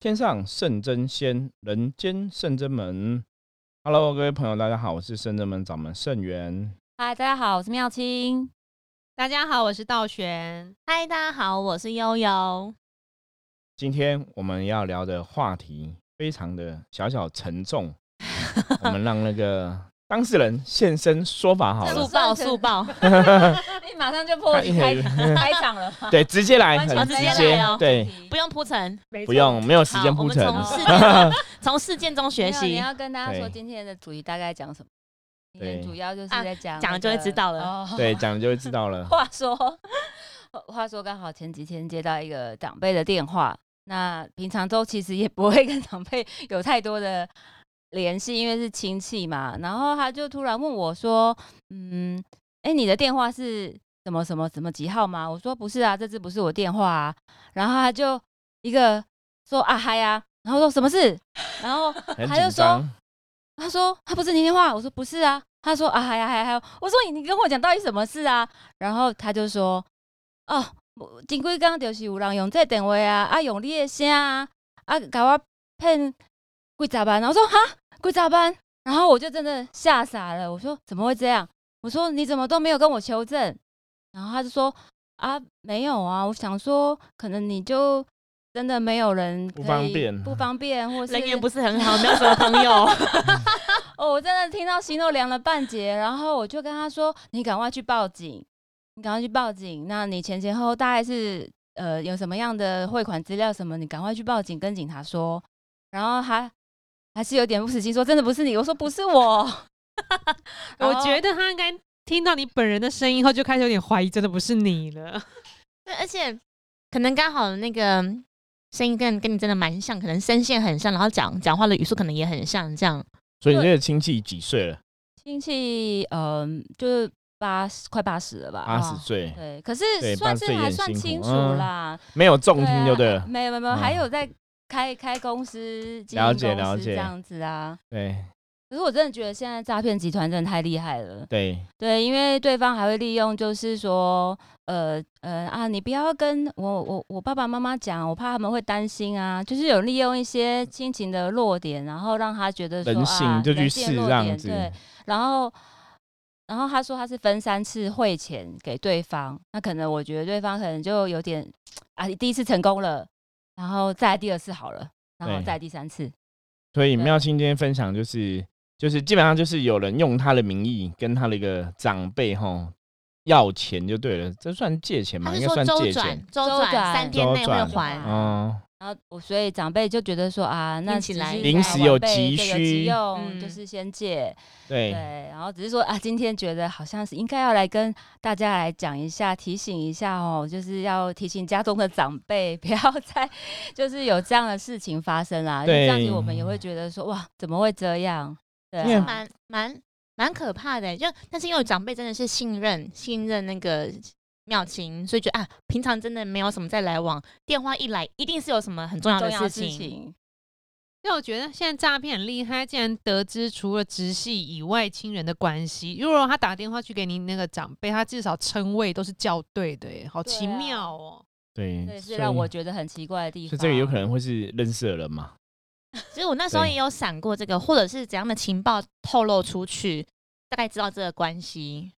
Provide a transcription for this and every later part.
天上圣真仙，人间圣真门。Hello，各位朋友，大家好，我是圣真门掌门圣元。嗨，大家好，我是妙清。大家好，我是道玄。嗨，大家好，我是悠悠。今天我们要聊的话题非常的小小沉重，我们让那个当事人现身说法好了。速报速报，你马上就破 开开场了吗？对，直接来，直接接来哦对，不用铺陈，不用，没有时间好铺陈。我们从事件从事件中学习你。要跟大家说今天的主题大概讲什么？主要就是啊在讲、讲了就会知道了哦对，讲了就会知道了。话说，话说刚好前几天接到一个长辈的电话，那平常都其实也不会跟长辈有太多的联系，因为是亲戚嘛。然后他就突然问我说：“嗯，哎，你的电话是什么什么什么几号吗？”我说：“不是啊，这只不是我电话啊。”然后他就一个说：“啊嗨呀、然后说什么事？然后他就说，他说他不是你电话，我说不是啊。他说啊，嗨呀嗨呀还有，我说你你跟我讲到底什么事啊？然后他就说哦，我前几工就是有人用这电话啊，啊用你的声啊，啊搞我骗几十万。我说哈几十万，然后我就真的吓傻了。我说怎么会这样？我说你怎么都没有跟我求证？然后他就说啊没有啊，我想说可能你就真的没有人不可以方便不方便，或是人缘不是很好，没有什么朋友。哦，我真的听到心都凉了半截，然后我就跟他说：“你赶快去报警，你赶快去报警。那你前前后后大概是呃有什么样的汇款资料什么，你赶快去报警跟警察说。”然后他还是有点不死心，说：“真的不是你。”我说：“不是我。我觉得他应该听到你本人的声音后，就开始有点怀疑，真的不是你了。对，而且可能刚好那个声音跟跟你真的蛮像，可能声线很像，然后讲讲话的语速可能也很像，这样。所以你这个亲戚几岁了？亲戚嗯、就是八十快八十了吧，八十哦岁，对，可是算80岁也是还算清楚嗯啦。没有重听就对了。没有没有没有，还嗯有在开开公司、经了营公解了解这样子啊。对可是我真的觉得现在诈骗集团真的太厉害了，对，对，因为对方还会利用，就是说，呃呃啊，你不要跟我我我爸爸妈妈讲，我怕他们会担心啊，就是有利用一些亲情的弱点，然后让他觉得说人性啊，就去人性的试弱点这样子。对，然后然后他说他是分三次汇钱给对方，那可能我觉得对方可能就有点 啊，第一次成功了，然后再来第二次好了，然后再来第三次，所以妙心今天分享就是就是基本上就是有人用他的名义跟他的一个长辈哈要钱就对了，这算借钱吗？他是说应该算借周转钱。周转周转三天内会还。哦，然后我所以长辈就觉得说啊，那听起来临时有急需急用，嗯。就是先借，对。对，然后只是说啊，今天觉得好像是应该要来跟大家来讲一下，提醒一下哦，就是要提醒家中的长辈，不要再就是有这样的事情发生啦。因为这样子我们也会觉得说，哇，怎么会这样？对啊，蛮蛮蛮可怕的，就但是因为长辈真的是信任信任那个妙琴，所以觉得啊，平常真的没有什么在来往，电话一来一定是有什么很重要的事情。因为我觉得现在诈骗很厉害，竟然得知除了直系以外亲人的关系。如果他打电话去给你那个长辈，他至少称谓都是校对的，耶，好奇妙哦。对，这也是所以让我觉得很奇怪的地方。所以这个有可能会是认识的人嘛？其实我那时候也有闪过这个，或者是怎样的情报透露出去，大概知道这个关系。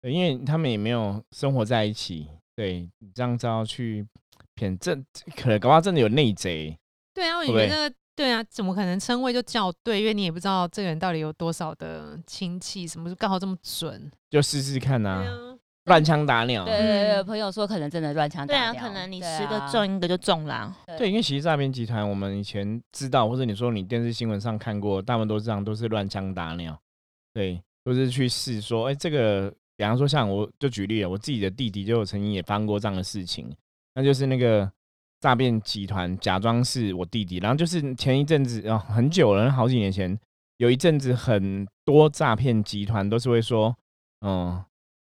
对，因为他们也没有生活在一起，对你这样子要去骗，这可能搞不好真的有内贼。对啊，我觉得对啊，怎么可能称谓就叫对？因为你也不知道这个人到底有多少的亲戚，什么刚好这么准。就试试看呐、啊，乱枪打鸟。对对对，嗯朋友说可能真的乱枪打鸟对啊，可能你十个啊中一个就中了。对，因为其实诈骗集团，我们以前知道，或者你说你电视新闻上看过，大部分都是这样，都是乱枪打鸟。对，都是去试说，哎、这个，比方说像我就举例了，我自己的弟弟就有曾经也发生过这样的事情，那就是那个诈骗集团假装是我弟弟，然后就是前一阵子哦，很久了，好几年前，有一阵子很多诈骗集团都是会说，嗯。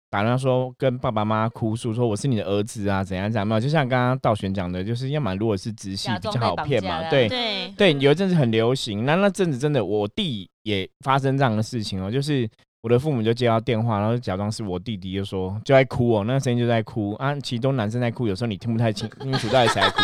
打电话说跟爸爸妈妈哭诉说我是你的儿子啊，怎样怎样嘛？就像刚刚道玄讲的，就是要么如果是直系比较好骗嘛，对对，对，有一阵子很流行。那那阵子真的，我弟也发生这样的事情哦，就是我的父母就接到电话，然后就假装是我弟弟，就说就在哭哦，那个声音就在哭啊，其中男生在哭，有时候你听不太清清楚到底谁在哭。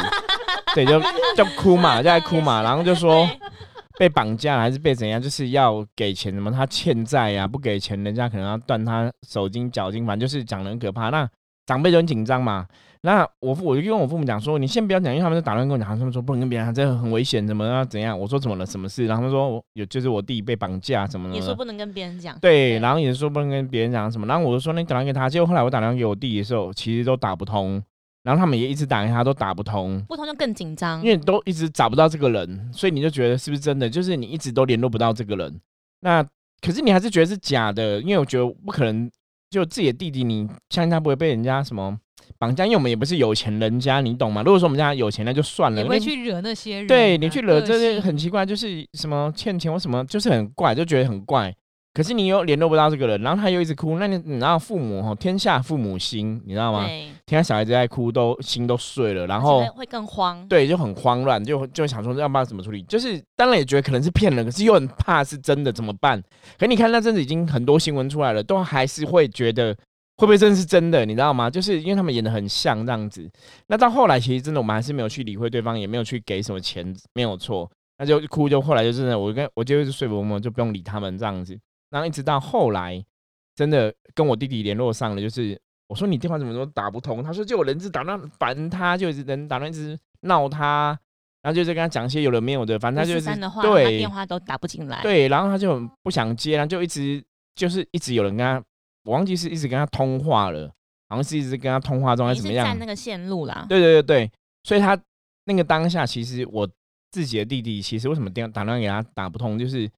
对，就就哭嘛，就在哭嘛，然后就说 被绑架还是被怎样，就是要给钱什么，他欠债呀、不给钱，人家可能要断他手筋脚筋，反正就是讲的很可怕。那长辈就很紧张嘛。那我父我就跟我父母讲说，你先不要讲，因为他们就打乱跟我讲，他们说不能跟别人讲，这个很危险，怎么啊怎样？我说怎么了？什么事？然后他们说我有就是我弟被绑架什么的。也说不能跟别人讲。对，然后也说不能跟别人讲什么，然后我就说那你打电话给他，结果后来我打电话给我弟的时候，其实都打不通，然后他们也一直打给他都打不通，不通就更紧张因。为都一直找不到这个人，所以你就觉得是不是真的？就是你一直都联络不到这个人，那可是你还是觉得是假的，因为我觉得不可能，就自己的弟弟，你相信他不会被人家什么绑架，因为我们也不是有钱人家，你懂吗？如果说我们家有钱，那就算了，你会去惹那些人啊。对你去惹这些很奇怪，就是什么欠钱或什么，就是很怪，就觉得很怪。可是你又联络不到这个人，然后他又一直哭，那你你知道父母哈，天下父母心，你知道吗？对，听到小孩子在哭，都心都碎了，然后会会更慌。对就很慌乱，就就想说要不要怎么处理？就是当然也觉得可能是骗人，可是又很怕是真的，怎么办？可你看那阵子已经很多新闻出来了，都还是会觉得会不会真的是真的？你知道吗？就是因为他们演的很像这样子。那到后来其实真的我们还是没有去理会对方，也没有去给什么钱，没有错。那就哭，就后来就真的，我跟我就一直说服我们，就不用理他们这样子。然后一直到后来，真的跟我弟弟联络上了，就是我说你电话怎么都打不通，他说就有人一直打那烦他，就一直人打那一直闹他，然后就是跟他讲一些有的没有的，反正他就是对电话都打不进来。，对，然后他就很不想接，然后就一直就是一直有人跟他，我忘记是一直跟他通话了，好像是一直跟他通话中还是怎么样是占？那个线路啦。对对对对，所以他那个当下，其实我自己的弟弟，其实为什么电打电话给他打不通，就是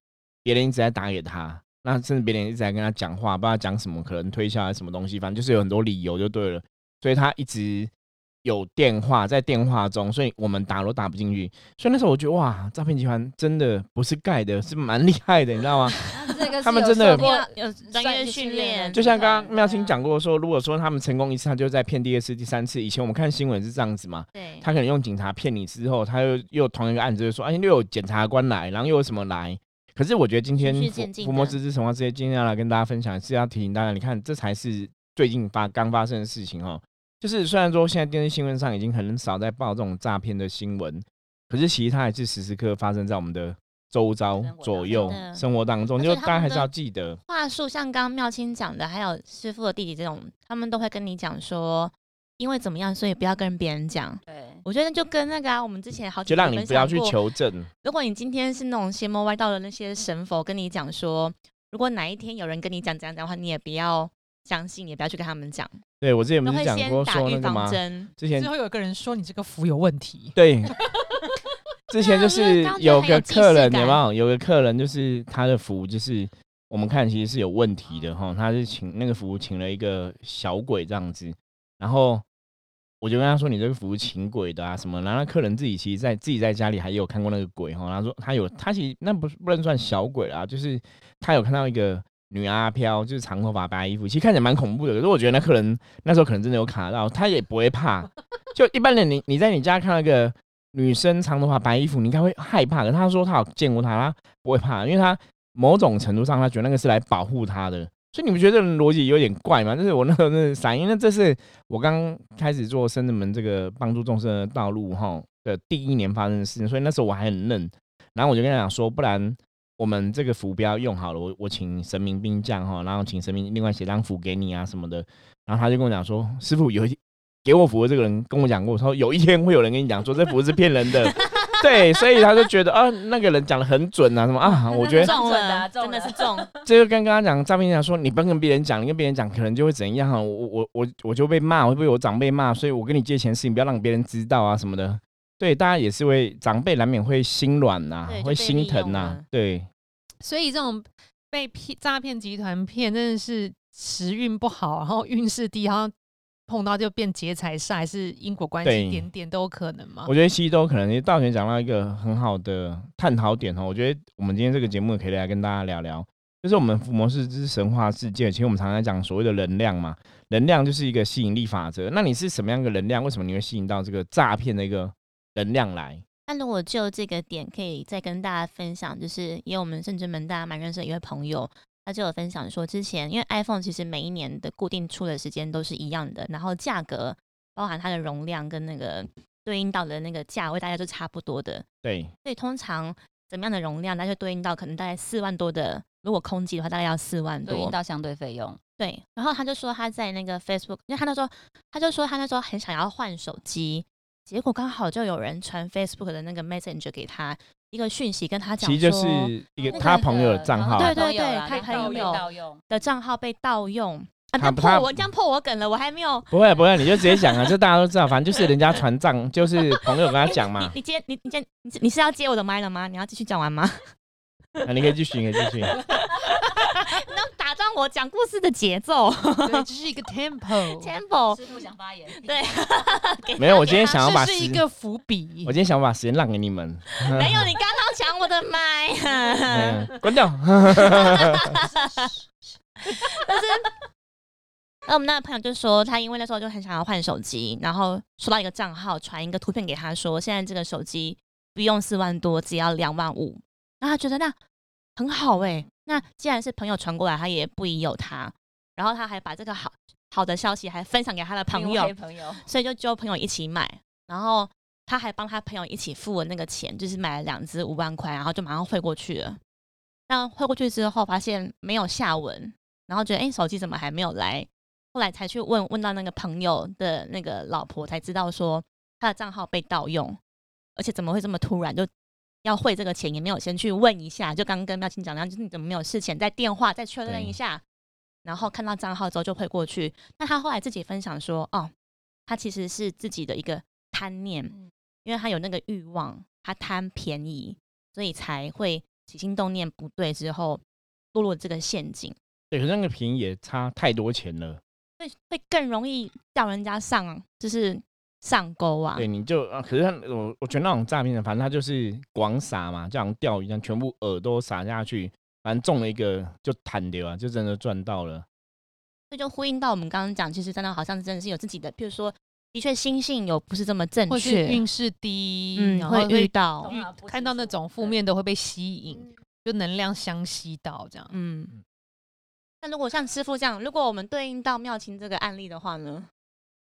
别人一直在打给他，那甚至别人一直在跟他讲话，不知道讲什么，可能推销什么东西，反正就是有很多理由就对了，所以他一直有电话在电话中，所以我们打都打不进去，所以那时候我觉得哇，诈骗集团真的不是盖的，是蛮厉害的，你知道吗？这个他们真的有专业训练就像刚刚妙清讲过说，如果说他们成功一次，他就在骗第二次、第三次。以前我们看新闻是这样子嘛，对，他可能用警察骗你之后，他又又同一个案子就说，哎，又有检察官来，然后又有什么来。可是我觉得今天福摩斯之神话这些今天要来跟大家分享，是要提醒大家，你看这才是最近发刚发生的事情哦。就是虽然说现在电视新闻上已经很少在报这种诈骗的新闻，可是其实它还是时时刻刻发生在我们的周遭左右生活当中，就大家还是要记得。话术像刚刚妙清讲的，还有师傅的弟弟这种，他们都会跟你讲说，因为怎么样，所以不要跟别人讲。对，我觉得就跟那个啊，我们之前好几就集让你不要去求证，如果你今天是那种邪魔歪道的那些神佛跟你讲说，如果哪一天有人跟你讲怎样讲的话，你也不要相信，也不要去跟他们讲，对我之前不是讲过先打预防说那个吗？针。之前最后有个人说你这个符有问题，对，之前就是有个客人有感没有？有个客人就是他的符就是我们看其实是有问题的哈，他是请那个符请了一个小鬼这样子，然后我就跟他说你这个服务请鬼的啊什么，然后那客人自己其实在自己在家里还有看过那个鬼哈，他说他有他其实那不是不能算小鬼啦，就是他有看到一个。女阿飘就是长头发白衣服，其实看起来蛮恐怖的。可是我觉得那客人那时候可能真的有卡到，他也不会怕。就一般人你你在你家看到一个女生长头发白衣服，你应该会害怕。可是他说他有见过她，他不会怕，因为他某种程度上他觉得那个是来保护他的。所以你不觉得这个逻辑有点怪吗？就是我那时候真的傻，因为这是我刚开始做深圳门这个帮助众生的道路哈的第一年发生的事情，所以那时候我还很嫩。然后我就跟他讲说，不然我们这个符标用好了，我我请神明兵将哈，然后请神明另外写张符给你啊什么的。然后他就跟我讲说，师傅有一给我符的这个人跟我讲过，说有一天会有人跟你讲说这符是骗人的，对，所以他就觉得啊那个人讲的很准啊什么啊，我觉得中中了真的是中。这就跟刚刚讲诈骗讲说，你不要跟别人讲，你跟别人讲可能就会怎样啊，我我我我就被骂，会被我长辈骂，所以我跟你借钱的事情不要让别人知道啊什么的。对，大家也是会长辈难免会心软呐、会心疼呐、了对，所以这种被骗诈骗集团骗，真的是时运不好，然后运势低，然后碰到就变劫财煞，还是因果关对系，点点都有可能吗我。觉得西周可能道玄讲到一个很好的探讨点哦，我觉得我们今天这个节目可以来跟大家聊聊，就是我们伏魔式之神话世界，其实我们常常在讲所谓的能量嘛，能量就是一个吸引力法则。那你是什么样的能量？为什么你会吸引到这个诈骗的一个能量来？那如果就这个点，可以再跟大家分享，就是因为我们甚至门大家蛮认识的一位朋友，他就有分享说，之前因为 iPhone 其实每一年的固定出的时间都是一样的，然后价格包含它的容量跟那个对应到的那个价位大家都差不多的。对，所以通常怎么样的容量，那就对应到可能大概四万多的，如果空机的话，大概要四万多。对应到相对费用，对，然后他就说他在那个 Facebook，因为他那时候他就说他那时候很想要换手机，结果刚好就有人传 Facebook 的那个 Messenger 给他一个讯息，跟他讲其实就是一个他朋友的账号，对对对他朋友盗用，的账号被盗用。啊，他破我这样破我梗了，我还没有。不会不会，你就直接讲啊，这大家都知道，反正就是人家传账，就是朋友跟他讲嘛你，你接你你接你你是要接我的麦了吗？你要继续讲完吗？啊，你可以继续，你可以继续。我讲故事的节奏对，这是一个 tempo，tempo。师傅想发言，对，给没有，我今天想要把这是一，个伏笔我。今天想把时间让给你们，没有，你刚刚抢我的麦。嗯，关掉。但是，那我们那个朋友就说，他因为那时候就很想要换手机，然后收到一个账号传一个图片给他说，现在这个手机不用四万多，只要两万五。然后他觉得那很好哎、那既然是朋友传过来，他也不疑有他。然后他还把这个好好的消息还分享给他的朋友，朋友，所以就叫朋友一起买。然后他还帮他朋友一起付了那个钱，就是买了两只五万块，然后就马上汇过去了。但汇过去之后，发现没有下文，然后觉得哎、诶手机怎么还没有来？后来才去问问到那个朋友的那个老婆，才知道说他的账号被盗用，而且怎么会这么突然就要汇这个钱，也没有先去问一下。就刚刚跟妙清讲的样，就是你怎么没有事前在电话再确认一下，然后看到账号之后就汇过去。那他后来自己分享说，哦，他其实是自己的一个贪念，嗯因为他有那个欲望，他贪便宜，所以才会起心动念不对之后落入这个陷阱。对，可是那个便宜也差太多钱了。会会更容易叫人家上，就是上钩啊。对，你就啊，可是他我我觉得那种诈骗的，反正他就是广撒嘛，就好像钓鱼一样，全部饵都撒下去，反正中了一个就弹掉啊，就真的赚到了。这就呼应到我们刚刚讲，其实真的好像真的是有自己的，譬如说，的确心性有不是这么正或是确，运势低，嗯，然后会遇到看到那种负面的会被吸引，就能量相吸到这样。嗯。那如果像师傅这样，如果我们对应到妙清这个案例的话呢？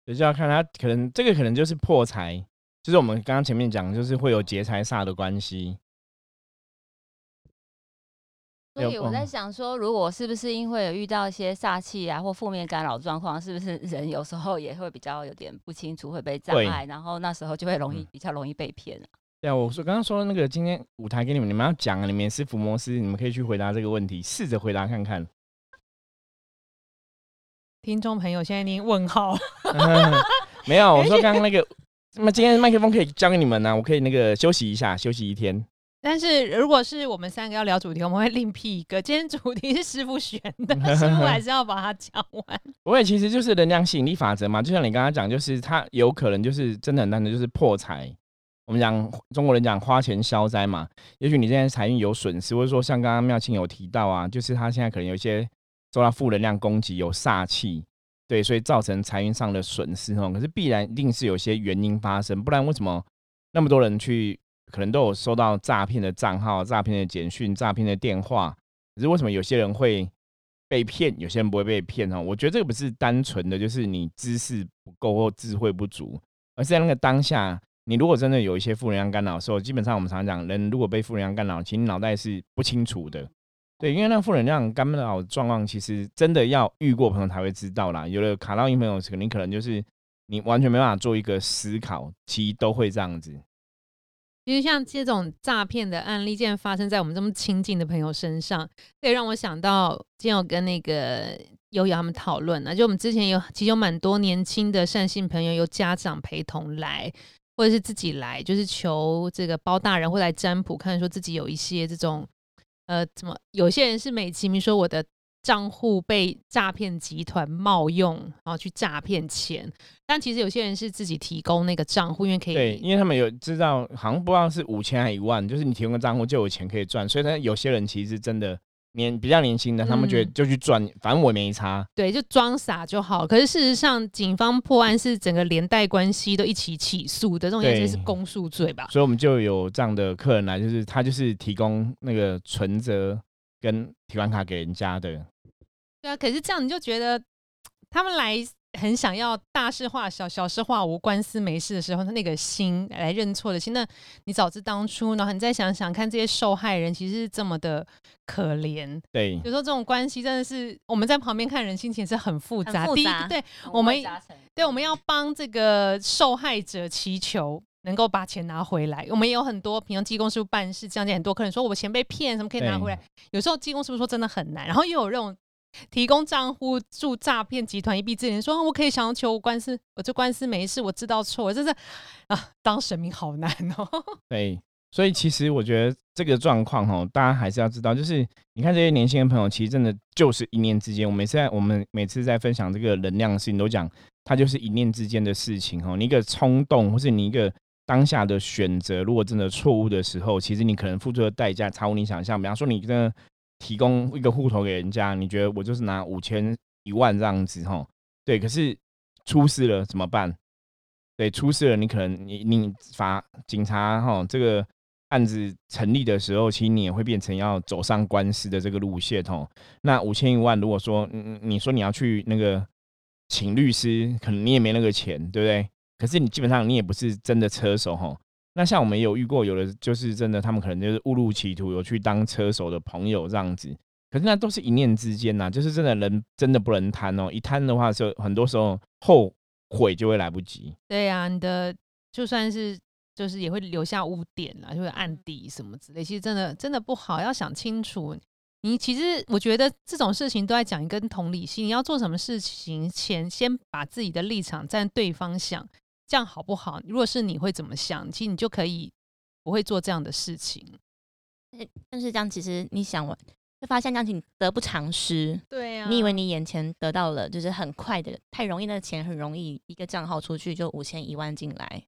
也就要看他可能这个可能就是破财，就是我们刚刚前面讲，就是会有劫财煞的关系。所以我在嗯想说，如果是不是因为有遇到一些煞气啊或负面干扰状况，是不是人有时候也会比较有点不清楚，会被障碍，然后那时候就会容易嗯比较容易被骗啊。对啊，我说刚刚说那个今天舞台给你们，你们要讲啊，你们也是伏魔师，你们可以去回答这个问题，试着回答看看。听众朋友现在已经问号，没有，我说 刚刚那个，那么今天麦克风可以交给你们呢、我可以那个休息一下，休息一天。但是如果是我们三个要聊主题，我们会另辟一个。今天主题是师傅选的，师傅还是要把它讲完。我也，其实就是能量吸引力法则嘛，就像你刚刚讲，就是它有可能就是真的很单纯，就是破财。我们讲中国人讲花钱消灾嘛，也许你现在财运有损失，或者说像刚刚妙清有提到啊，就是他现在可能有一些受到负能量攻击，有煞气，对，所以造成财运上的损失哦。可是必然一定是有些原因发生，不然为什么那么多人去可能都有收到诈骗的账号、诈骗的简讯、诈骗的电话，可是为什么有些人会被骗，有些人不会被骗哦？我觉得这个不是单纯的就是你知识不够或智慧不足，而是在那个当下，你如果真的有一些负能量干扰的时候，基本上我们常常讲，人如果被负能量干扰，其实脑袋是不清楚的。对，因为那负能量干扰的状况，其实真的要遇过朋友才会知道啦。有的卡到音朋友，肯定可能就是你完全没办法做一个思考，其实都会这样子。其实像这种诈骗的案例，竟然发生在我们这么亲近的朋友身上，这也让我想到，今天有跟那个悠悠他们讨论啊，就我们之前有其实有蛮多年轻的善信朋友，有家长陪同来，或者是自己来，就是求这个包大人会来占卜，看说自己有一些这种呃，怎么有些人是美其名说我的账户被诈骗集团冒用，然后去诈骗钱，但其实有些人是自己提供那个账户，因为可以对，因为他们有知道，好像不知道是五千还一万，就是你提供个账户就有钱可以赚，所以他有些人其实真的年比较年轻的，他们觉得嗯就去赚，反正我也没差。对，就装傻就好。可是事实上，警方破案是整个连带关系都一起起诉的，这种也就是公诉罪吧？所以我们就有这样的客人来，就是他就是提供那个存折跟提款卡给人家的，对啊，可是这样你就觉得他们来很想要大事化小、小事化无、官司没事的时候，他那个心来认错的心，那你早知当初，然后你再想想看，这些受害人其实是这么的可怜。对有时候这种关系真的是我们在旁边看人心情是很复杂。第一对我们对，我们要帮这个受害者祈求能够把钱拿回来。我们也有很多，平常技工师傅办事，这样子很多客人说我钱被骗，什么可以拿回来？有时候技工师傅说真的很难，然后又有这种提供账户助诈骗集团一臂之力，说、啊我可以想要求官司，我这官司没事，我知道错，我真是啊，当神明好难哦。对，所以其实我觉得这个状况哈，大家还是要知道，就是你看这些年轻的朋友，其实真的就是一念之间。我每次在我们每次在分享这个能量的事情，都讲它就是一念之间的事情哈。你一个冲动，或是你一个当下的选择，如果真的错误的时候，其实你可能付出的代价超乎你想象。比方说，你真的提供一个户头给人家，你觉得我就是拿五千一万这样子哈，对，可是出事了怎么办？对，出事了，你可能你你罚警察哈这个案子成立的时候，其实你也会变成要走上官司的这个路线哦。那五千一万，如果说嗯你说你要去那个请律师，可能你也没那个钱，对不对？可是你基本上你也不是真的车手哈。那像我们也有遇过，有的就是真的，他们可能就是误入歧途，有去当车手的朋友这样子。可是那都是一念之间呐，就是真的人真的不能贪哦，一贪的话，就很多时候后悔就会来不及。对呀、你的就算是就是也会留下污点啊，就会暗地什么之类，其实真的真的不好，要想清楚。你其实我觉得这种事情都在讲一个同理心，你要做什么事情前，先把自己的立场站对方想，这样好不好？如果是你会怎么想，其实你就可以不会做这样的事情。但是这样，其实你想完，就发现这样子你得不偿失。对啊你以为你眼前得到了，就是很快的，太容易，那个钱很容易，一个账号出去就五千一万进来。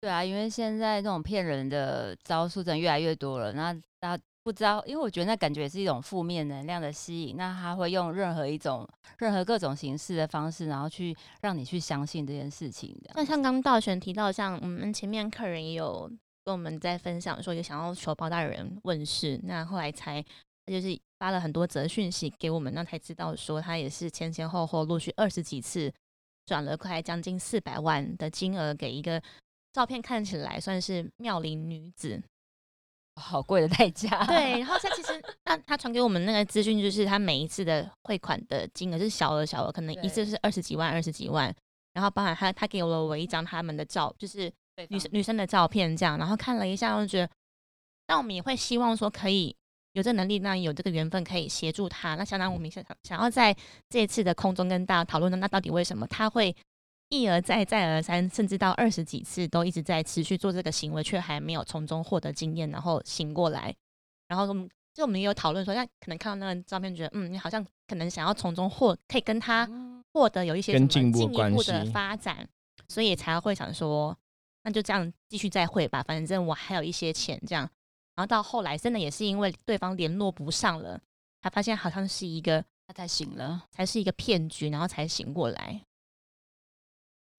对啊，因为现在这种骗人的招数真的越来越多了，那大家不知道，因为我觉得那感觉也是一种负面能量的吸引，那他会用任何一种、任何各种形式的方式，然后去让你去相信这件事情的。那像刚刚道玄提到，像我们前面客人也有跟我们在分享说，有想要求包大人问世，那后来才他就是发了很多则讯息给我们，那才知道说他也是前前后后陆续二十几次转了快将近四百万的金额给一个照片看起来算是妙龄女子，好贵的代价。对，然后他其实那他传给我们那个资讯，就是他每一次的汇款的金额是小额小额，可能一次是二十几万、二十几万，然后包含他他给了我一张他们的照，就是女生女生的照片这样，然后看了一下，我就觉得，那我们也会希望说可以有这能力，那有这个缘分可以协助他。那相当我们想想要在这一次的空中跟大家讨论的，那到底为什么他会一而再再而三，甚至到二十几次都一直在持续做这个行为，却还没有从中获得经验，然后醒过来。然后我们就我们也有讨论说，那可能看到那个照片，觉得嗯，你好像可能想要从中获可以跟他嗯获得有一些什么进一步的发展，所以才会想说，那就这样继续再会吧，反正我还有一些钱这样。然后到后来，真的也是因为对方联络不上了，他发现好像是一个他才醒了。才是一个骗局，然后才醒过来。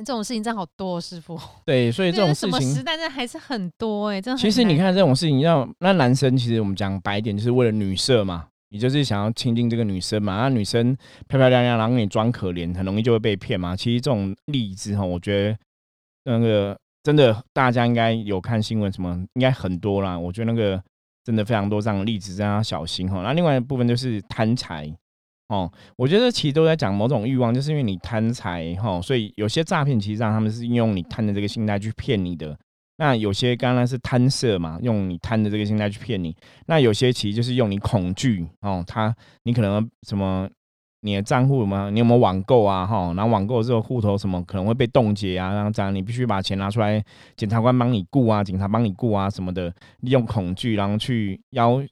这种事情真的好多、哦，师傅。对，所以这种什么事情时代真的还是很多哎、真的其实你看这种事情，要那男生其实我们讲白一点，就是为了女色嘛，你就是想要亲近这个女生嘛。那女生漂漂亮亮，然后你装可怜，很容易就会被骗嘛。其实这种例子哈，我觉得那个真的大家应该有看新闻，什么应该很多啦。我觉得那个真的非常多这样的例子，真的要小心哈。那另外一部分就是贪财哦，我觉得其实都在讲某种欲望，就是因为你贪财哈，所以有些诈骗其实让他们是用你贪的这个心态去骗你的。那有些刚刚是贪色嘛，用你贪的这个心态去骗你。那有些其实就是用你恐惧哦，他你可能什么你的账户吗？你有没有网购啊？哈，然后网购之后户头什么可能会被冻结啊，然后这样你必须把钱拿出来，检察官帮你顾啊，警察帮你顾啊什么的，利用恐惧然后去要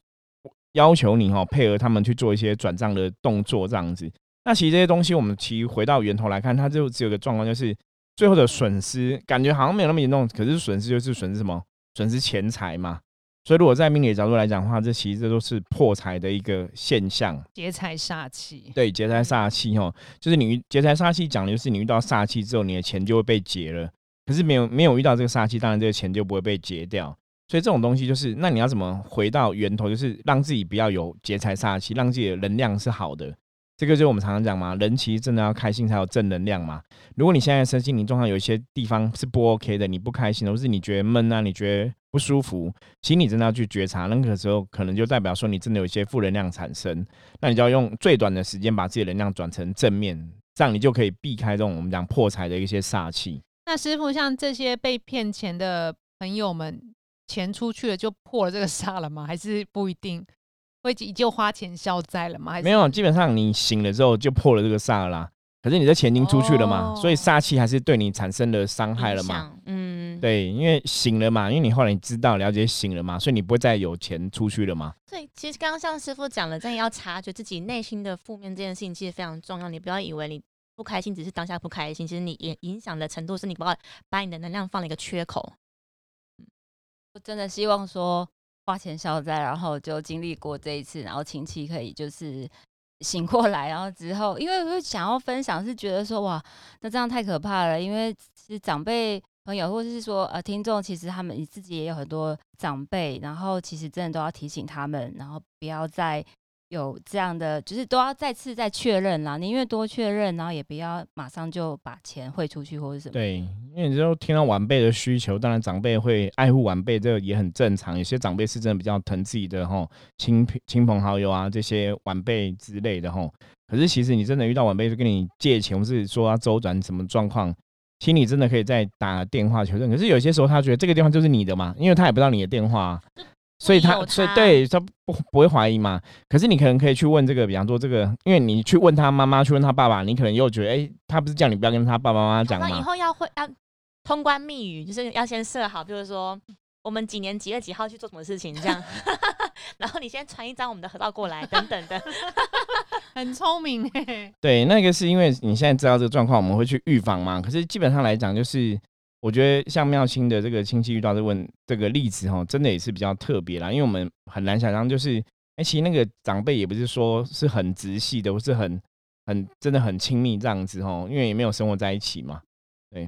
要求你哈配合他们去做一些转账的动作这样子。那其实这些东西我们其实回到源头来看，它就只有个状况就是。最后的损失感觉好像没有那么严重，可是损失就是损失什么？损失钱财嘛。所以如果在命理的角度来讲的话，这其实这都是破财的一个现象。劫财煞气。对，劫财煞气哦，就是你劫财煞气讲的就是你遇到煞气之后，你的钱就会被劫了。可是没有没有遇到这个煞气，当然这个钱就不会被劫掉。所以这种东西就是，那你要怎么回到源头？就是让自己不要有劫财煞气，让自己的能量是好的。这个就是我们常常讲嘛，人其实真的要开心才有正能量嘛。如果你现在身心灵状况有一些地方是不 OK 的，你不开心，或是你觉得闷啊，你觉得不舒服，其实你真的要去觉察，那个时候可能就代表说你真的有一些负能量产生，那你就要用最短的时间把自己的能量转成正面，这样你就可以避开这种我们讲破财的一些煞气。那师傅，像这些被骗钱的朋友们，钱出去了就破了这个煞了吗？还是不一定会依旧花钱消灾了吗？还是没有，基本上你醒了之后就破了这个煞啦。可是你的钱已经出去了嘛，哦所以煞气还是对你产生了伤害了嘛。嗯，。对，因为醒了嘛，因为你后来你知道了解醒了嘛，所以你不会再有钱出去了嘛。所以其实刚刚像师傅讲了，真的要察觉自己内心的负面这件事情，其实非常重要。你不要以为你不开心只是当下不开心，其实你影影响的程度是你把把你的能量放了一个缺口。我真的希望说花钱消灾，然后就经历过这一次，然后亲戚可以就是醒过来，然后之后，因为会想要分享，是觉得说哇，那这样太可怕了，因为是长辈朋友或者是说呃听众，其实他们你自己也有很多长辈，然后其实真的都要提醒他们，然后不要再有这样的，就是都要再次再确认啦，宁愿多确认，然后也不要马上就把钱汇出去或者什么。对，因为你就听到晚辈的需求，当然长辈会爱护晚辈，这个也很正常。有些长辈是真的比较疼自己的吼亲朋亲朋好友啊，这些晚辈之类的吼。可是其实你真的遇到晚辈就跟你借钱，或是说要周转什么状况，心里真的可以再打电话求证。可是有些时候他觉得这个电话就是你的嘛，因为他也不知道你的电话啊、所以他所以对他不不会怀疑嘛。可是你可能可以去问这个，比方说这个，因为你去问他妈妈，去问他爸爸，你可能又觉得，哎、他不是叫你不要跟他爸爸妈妈讲吗？那以后要会要通关密语，就是要先设好，比如说我们几年几月几号去做什么事情这样，然后你先传一张我们的合照过来，等等的。很聪明哎、对，那个是因为你现在知道这个状况，我们会去预防嘛。可是基本上来讲，就是我觉得像妙清的这个亲戚遇到这问这个例子哈，真的也是比较特别啦，因为我们很难想象，就是哎、其实那个长辈也不是说是很直系的，或是很很真的很亲密这样子哈，因为也没有生活在一起嘛。对，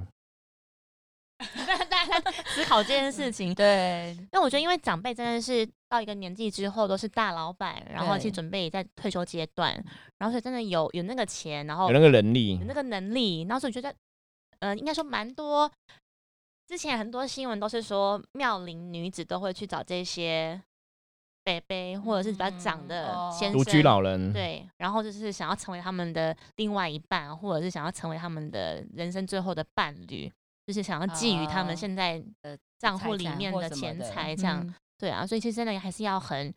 大 家思考这件事情。对，因为我觉得，因为长辈真的是到一个年纪之后都是大老板，然后去准备在退休阶段，然后所以真的有有那个钱，然后有那个能力有那，个能力，然后所以觉得，呃，应该说蛮多。之前很多新闻都是说妙龄女子都会去找这些北北或者是比较长的先生，独居老人，对，然后就是想要成为他们的另外一半，或者是想要成为他们的人生最后的伴侣，就是想要觊觎他啊们现在的账户里面的钱财，这样、嗯。对啊，所以其实真的还是要很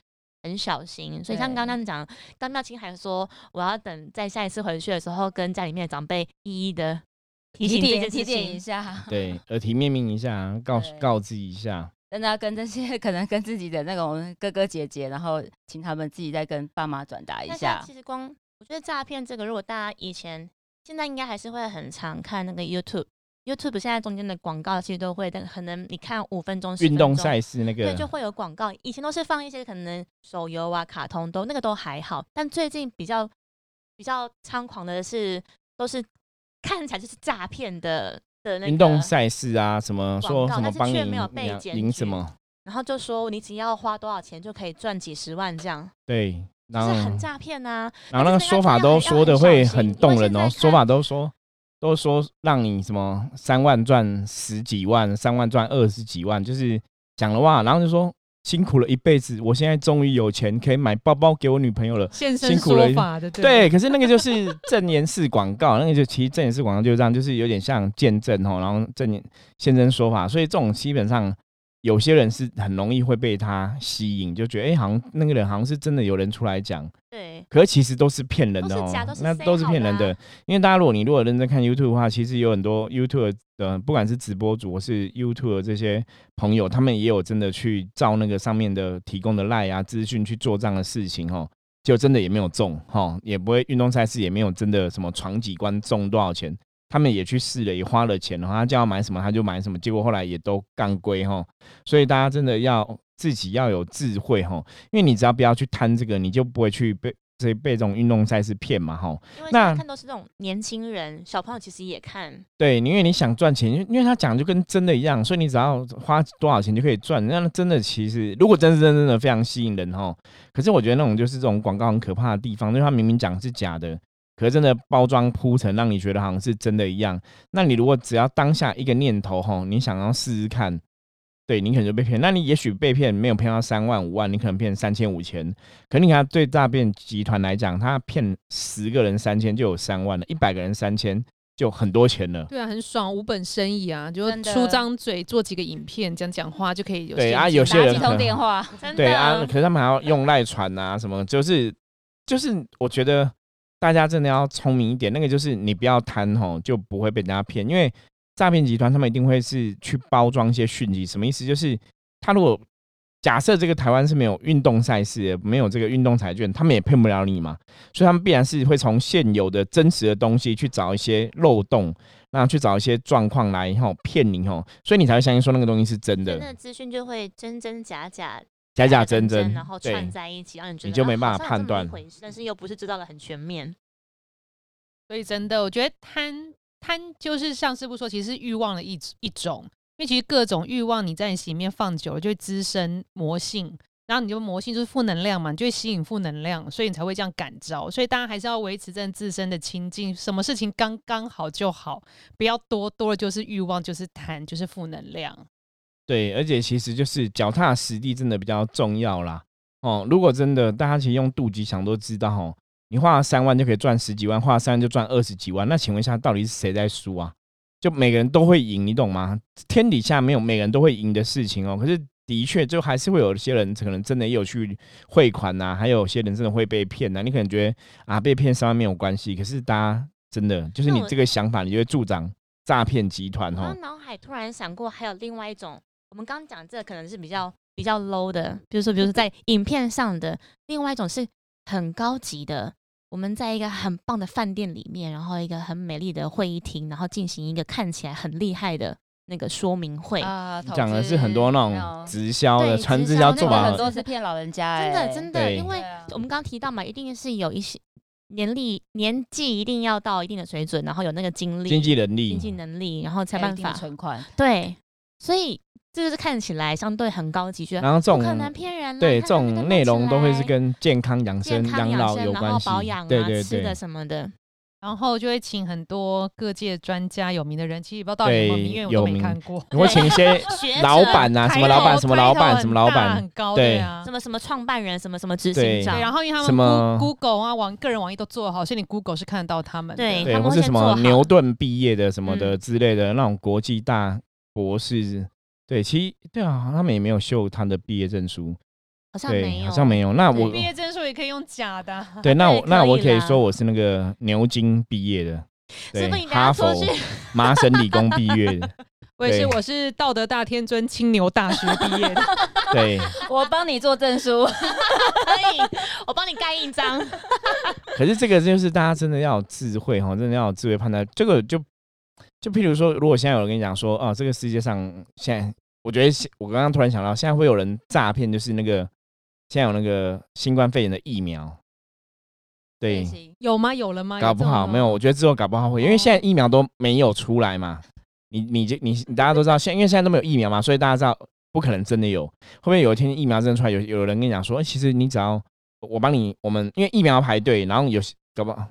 很小心。所以像刚对。刚讲，刚妙清还说，我要等在下一次回去的时候，跟家里面的长辈一一的提醒这点件提点一。下，对，耳提面命一下，告对告知一下。真的要跟这些 可能跟自己的那种哥哥姐姐，然后请他们自己再跟爸妈转达一下。其实光我觉得诈骗这个，如果大家以前现在应该还是会很常看那个 YouTube。YouTube 现在中间的广告其实都会，但可能你看五分钟、运动赛事那个对，就，会有广告。以前都是放一些可能手游啊、卡通都那个都还好，但最近比较比较猖狂的是，都是看起来就是诈骗的的那个运动赛事啊，什么说什么帮你赢什么，然后就说你只要花多少钱就可以赚几十万这样，对，然后就是很诈骗呐、然后那个说法都说的会很动人哦，说法都说都说让你什么三万赚十几万，三万赚二十几万，就是讲了哇，然后就说辛苦了一辈子，我现在终于有钱可以买包包给我女朋友了。现身辛苦了说法的，对，可是那个就是证言式广告，那个就其实证言式广告就是这样，就是有点像见证哦，然后证言现身说法，所以这种基本上有些人是很容易会被他吸引，就觉得哎、诶好像那个人好像是真的有人出来讲，对，可是其实都是骗人的哦那都是骗人的。因为大家如果你如果认真看 YouTube 的话，其实有很多 YouTube 的，不管是直播主或是 YouTube 的这些朋友，他们也有真的去照那个上面的提供的赖啊资讯去做这样的事情哦，就真的也没有中哈，也不会运动赛事也没有真的什么闯几关中多少钱。他们也去试了，也花了钱，然后他叫他买什么他就买什么，结果后来也都干归哈。所以大家真的要自己要有智慧哈，因为你只要不要去贪这个，你就不会去被这被这种运动赛事骗嘛哈。因为看都是这种年轻人，小朋友其实也看，对，因为你想赚钱，因为因为他讲就跟真的一样，所以你只要花多少钱就可以赚。那真的其实如果真是真真的非常吸引人哈，可是我觉得那种就是这种广告很可怕的地方，因为他明明讲是假的，可是真的包装铺陈，让你觉得好像是真的一样。那你如果只要当下一个念头吼，你想要试试看，对你可能就被骗。那你也许被骗没有骗到三万五万，你可能骗三千五千。可你看对诈骗集团来讲，他骗十个人三千就有三万了，一百个人三千就很多钱了。对啊，很爽，无本生意啊，就出张嘴做几个影片，讲讲话就可以有对啊有些人打几通有些人可能电话，对啊，可是他们还要用赖传啊，什么，就是就是，我觉得大家真的要聪明一点，那个就是你不要贪吼，就不会被人家骗，因为诈骗集团他们一定会是去包装一些讯息，什么意思？就是他如果假设这个台湾是没有运动赛事，没有这个运动彩券，他们也骗不了你嘛，所以他们必然是会从现有的真实的东西去找一些漏洞，那去找一些状况来吼骗你吼，所以你才会相信说那个东西是真的那，资讯就会真真假假、假假真真，然后串在一起，让你觉得你就没啊办法判好像这么一断回事但是又不是知道的很全面。所以真的，我觉得贪贪就是像师傅说，其实是欲望的一一种，因为其实各种欲望你在你心里面放久了，就会滋生魔性，然后你就魔性就是负能量嘛，你就会吸引负能量，所以你才会这样感召。所以大家还是要维持正自身的清净，什么事情刚刚好就好，不要多多了就是欲望，就是贪，就是负能量。对，而且其实就是脚踏实地真的比较重要啦。哦，如果真的大家其实用肚鸡想都知道，哦，你花了三万就可以赚十几万，花了三万就赚二十几万，那请问一下，到底是谁在输啊？就每个人都会赢，你懂吗？天底下没有每个人都会赢的事情哦。可是的确，就还是会有一些人可能真的也有去汇款呐、还有些人真的会被骗呐、你可能觉得啊，被骗三万没有关系，可是大家真的就是你这个想法，你就会助长诈骗集团哦。刚脑海突然想过，还有另外一种，我们刚刚讲这可能是比较比较 low 的，比如说，比如说在影片上的，另外一种是很高级的。我们在一个很棒的饭店里面，然后一个很美丽的会议厅，然后进行一个看起来很厉害的那个说明会。啊，投讲的是很多那没种直销的对传直直销做法很，多是骗老人家、真哎的真的，因为我们刚刚提到嘛，一定是有一些年历年纪一定要到一定的水准，然后有那个经历、经济能力经济能力，然后才办法存款，对，所以这就是看起来相对很高级，觉得然后这种可能种骗人啦。对这种内容都会是跟健康养生、养老有关系保养。啊、对对对吃的，什么的。然后就会请很多各界专家、有名的人，其实也不知道到底有没有名，因为我都没看过。你会请一些 老板啊，什么老板、什么老板、什么老板很，高对对啊什。么什么创办人，什么什么执行长，对，然后因为他什们 Google 啊网个人网页都做好，所以你 Google 是看得到他们的。对，对他们或是什么牛顿毕业的什么的嗯之类的那种国际大博士。对，其实对啊，他们也没有秀他的毕业证书，对，好像没有，好像没有。那我毕业证书也可以用假的啊。对，那我那我可以说我是那个牛津毕业的，对是不是你，等哈佛出去、麻省理工毕业的，我也是，对我是道德大天尊青牛大学毕业的。对。我帮你做证书，可以，我帮你盖印章。可是这个就是大家真的要有智慧哈，真的要有智慧判断。这个就就譬如说，如果现在有人跟你讲说，哦，这个世界上现在，我觉得现我刚刚突然想到，现在会有人诈骗，就是那个现在有那个新冠肺炎的疫苗，对，有吗？有了吗？搞不好没有，我觉得之后搞不好会，因为现在疫苗都没有出来嘛。你你就你你大家都知道，现因为现在都没有疫苗嘛，所以大家知道不可能真的有。会不会有一天疫苗真的出来，有有人跟你讲说，哎、其实你只要我帮你，我们因为疫苗要排队，然后有搞不好。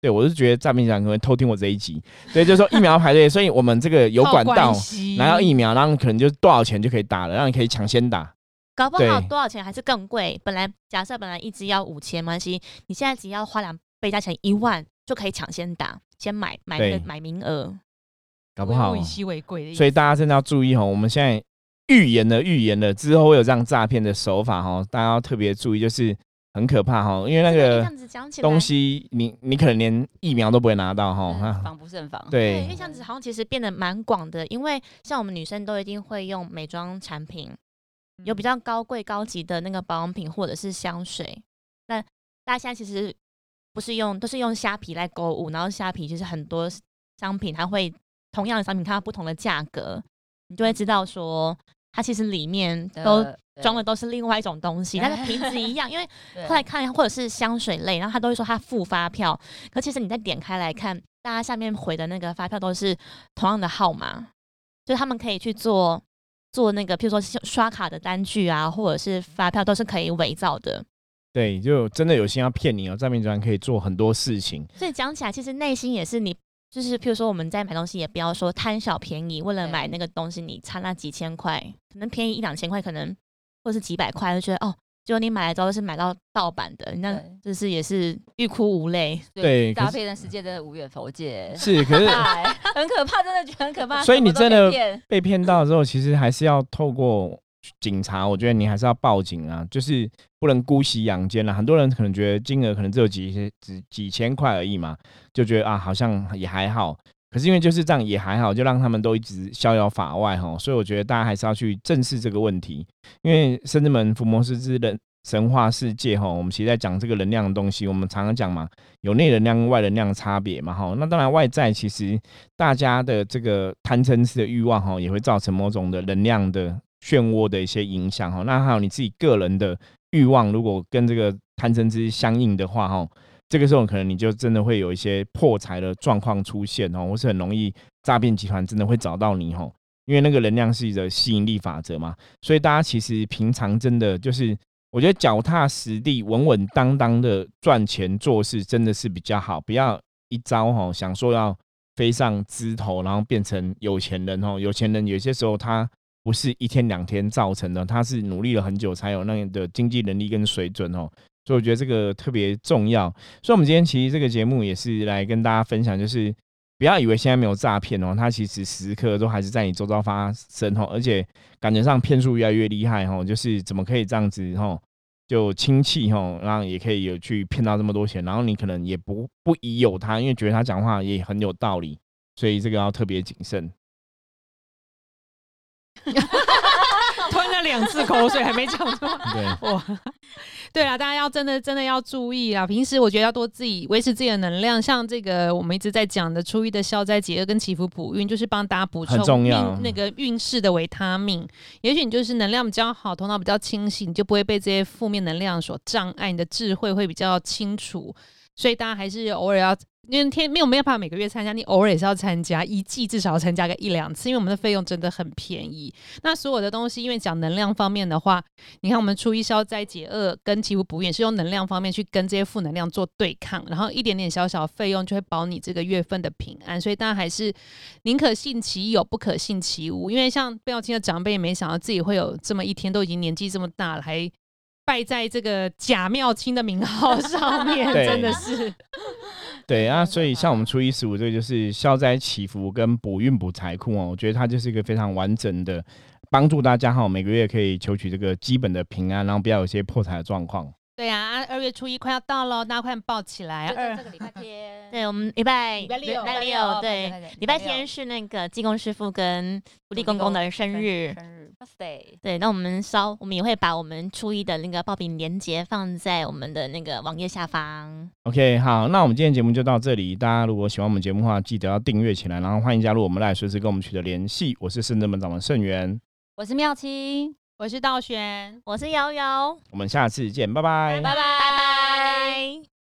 对，我是觉得诈骗集团可能偷听我这一集，对，就是说疫苗排队，所以我们这个有管道拿到疫苗，然后可能就多少钱就可以打了，让你可以抢先打。搞不好多少钱还是更贵。本来假设本来一支要五千，没关系，你现在只要花两倍价钱一万就可以抢先打，先买买那个买名额。搞不好物以稀为贵。所以大家真的要注意哈，我们现在预言了预言了之后会有这样诈骗的手法哈，大家要特别注意，就是很可怕哈，因为那个这这样子讲起来东西你你可能连疫苗都不会拿到哈，防不胜防。对，因为这样子好像其实变得蛮广的，因为像我们女生都一定会用美妆产品，有比较高贵高级的那个保养品或者是香水。那大家现在其实不是用，都是用虾皮来购物，然后虾皮就是很多商品，它会同样的商品看到不同的价格，你就会知道说它其实里面都呃装的都是另外一种东西，但是瓶子一样，因为对后来看，或者是香水类，然后他都会说他付发票，可其实你再点开来看，大家下面回的那个发票都是同样的号码，就他们可以去做做那个，譬如说刷卡的单据啊，或者是发票都是可以伪造的。对，就真的有心要骗你哦，诈骗集团可以做很多事情。所以讲起来，其实内心也是你，就是譬如说我们在买东西，也不要说贪小便宜，为了买那个东西，你差那几千块，可能便宜一两千块，可能或是几百块，就觉得哦，结果你买来之后是买到盗版的，那对就是也是欲哭无泪。对可是诈骗的世界真的无远佛界，是，可是哎很可怕，真的觉得很可怕。所以你真的被骗到之后，其实还是要透过警察，我觉得你还是要报警啊，就是不能姑息养奸了。很多人可能觉得金额可能只有几千、只几千块而已嘛，就觉得啊好像也还好。可是因为就是这样也还好，就让他们都一直逍遥法外哈。所以我觉得大家还是要去正视这个问题，因为甚至门伏魔师之人神话世界哈，我们其实在讲这个能量的东西，我们常常讲嘛，有内能量跟外能量的差别嘛哈。那当然外在其实大家的这个贪嗔痴的欲望哈，也会造成某种的能量的漩涡的一些影响哈。那还有你自己个人的欲望，如果跟这个贪嗔痴相应的话哈，这个时候可能你就真的会有一些破财的状况出现哦，或是很容易诈骗集团真的会找到你哦，因为那个能量是一个吸引力法则嘛。所以大家其实平常真的就是，我觉得脚踏实地、稳稳当当的赚钱做事真的是比较好，不要一招哈想说要飞上枝头，然后变成有钱人哦。有钱人有些时候他不是一天两天造成的，他是努力了很久才有那样的经济能力跟水准哦。所以我觉得这个特别重要。所以，我们今天其实这个节目也是来跟大家分享，就是不要以为现在没有诈骗哦，它其实时刻都还是在你周遭发生哦，而且感觉上骗术越来越厉害哦，就是怎么可以这样子哦，就亲戚哦，然后也可以有去骗到这么多钱，然后你可能也不不疑有他，因为觉得他讲话也很有道理，所以这个要特别谨慎。两次口水还没讲出来。对，哇，对啊，大家要真的真的要注意啦。平时我觉得要多自己维持自己的能量，像这个我们一直在讲的初一的消灾解厄跟祈福补运，就是帮大家补充那个运势的维他命。也许你就是能量比较好，头脑比较清醒，你就不会被这些负面能量所障碍，你的智慧会比较清楚。所以大家还是偶尔要，因为天没有没有办法每个月参加，你偶尔也是要参加，一季至少要参加个一两次，因为我们的费用真的很便宜。那所有的东西，因为讲能量方面的话，你看我们初一消灾解厄跟祈福补运是用能量方面去跟这些负能量做对抗，然后一点点小小费用就会保你这个月份的平安。所以大家还是宁可信其有，不可信其无。因为像不要亲的长辈，也没想到自己会有这么一天，都已经年纪这么大了，还败在这个假妙清的名号 上面，真的是。对啊，所以像我们初一十五这个就是消灾祈福跟补运补财库哦，我觉得它就是一个非常完整的帮助大家哈，每个月可以求取这个基本的平安，然后不要有一些破财的状况。对啊，二月初一快要到了，大家快点抱起来。二这个礼拜天，对，我们礼拜礼拜六礼拜六六，对，礼拜天是那个济公师傅跟土地公公的生日。生日对，那我们稍，我们也会把我们初一的那个报名链接放在我们的那个网页下方。OK，好，那我们今天节目就到这里。大家如果喜欢我们节目的话，记得要订阅起来，然后欢迎加入我们来随时跟我们取得联系。我是圣正门掌门盛元，我是妙清，我是道玄。我是瑶瑶，我们下次见，拜拜拜拜拜拜。